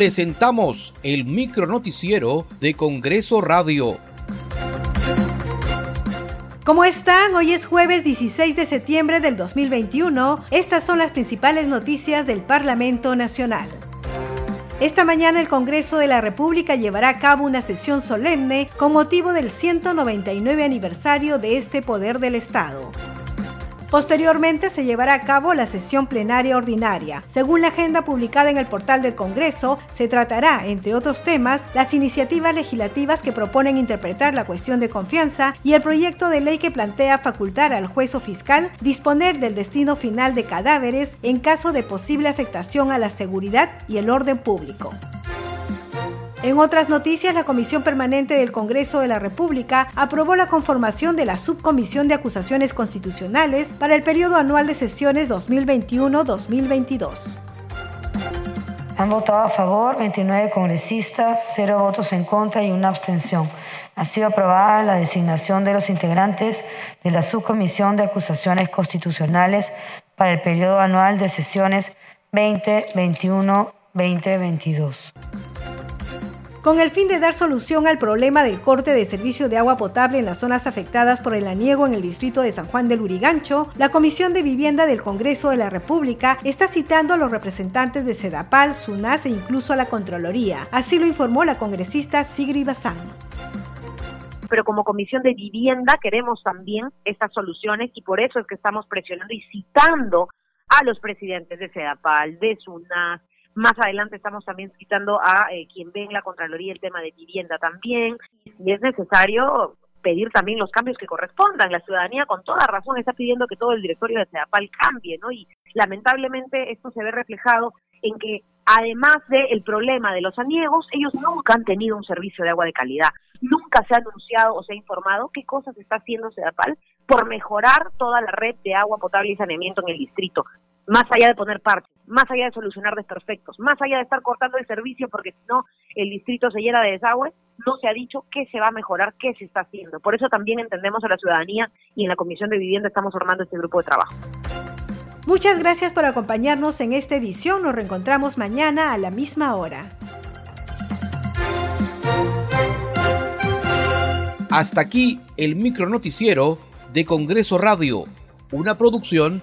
presentamos el micro noticiero de Congreso Radio. ¿Cómo están? Hoy es jueves 16 de septiembre del 2021. Estas son las principales noticias del Parlamento Nacional. Esta mañana el Congreso de la República llevará a cabo una sesión solemne con motivo del 199 aniversario de este poder del Estado. Posteriormente se llevará a cabo la sesión plenaria ordinaria. Según la agenda publicada en el portal del Congreso, se tratará, entre otros temas, las iniciativas legislativas que proponen interpretar la cuestión de confianza y el proyecto de ley que plantea facultar al juez o fiscal disponer del destino final de cadáveres en caso de posible afectación a la seguridad y el orden público. En otras noticias, la Comisión Permanente del Congreso de la República aprobó la conformación de la Subcomisión de Acusaciones Constitucionales para el periodo anual de sesiones 2021-2022. Han votado a favor 29 congresistas, 0 votos en contra y una abstención. Ha sido aprobada la designación de los integrantes de la Subcomisión de Acusaciones Constitucionales para el periodo anual de sesiones 2021-2022. Con el fin de dar solución al problema del corte de servicio de agua potable en las zonas afectadas por el aniego en el distrito de San Juan del Urigancho, la Comisión de Vivienda del Congreso de la República está citando a los representantes de Sedapal, SUNAS e incluso a la Contraloría. Así lo informó la congresista Sigri Bazán pero como Comisión de Vivienda queremos también estas soluciones y por eso es que estamos presionando y citando a los presidentes de SEDAPAL, de SUNAS, más adelante estamos también citando a eh, quien ve en la Contraloría el tema de vivienda también. Y es necesario pedir también los cambios que correspondan. La ciudadanía con toda razón está pidiendo que todo el directorio de CEDAPAL cambie, ¿no? Y lamentablemente esto se ve reflejado en que además del problema de los aniegos, ellos nunca han tenido un servicio de agua de calidad. Nunca se ha anunciado o se ha informado qué cosas está haciendo CEDAPAL por mejorar toda la red de agua potable y saneamiento en el distrito más allá de poner parches, más allá de solucionar desperfectos, más allá de estar cortando el servicio porque si no el distrito se llena de desagüe, no se ha dicho qué se va a mejorar, qué se está haciendo. Por eso también entendemos a la ciudadanía y en la Comisión de Vivienda estamos formando este grupo de trabajo. Muchas gracias por acompañarnos en esta edición. Nos reencontramos mañana a la misma hora. Hasta aquí el micro noticiero de Congreso Radio, una producción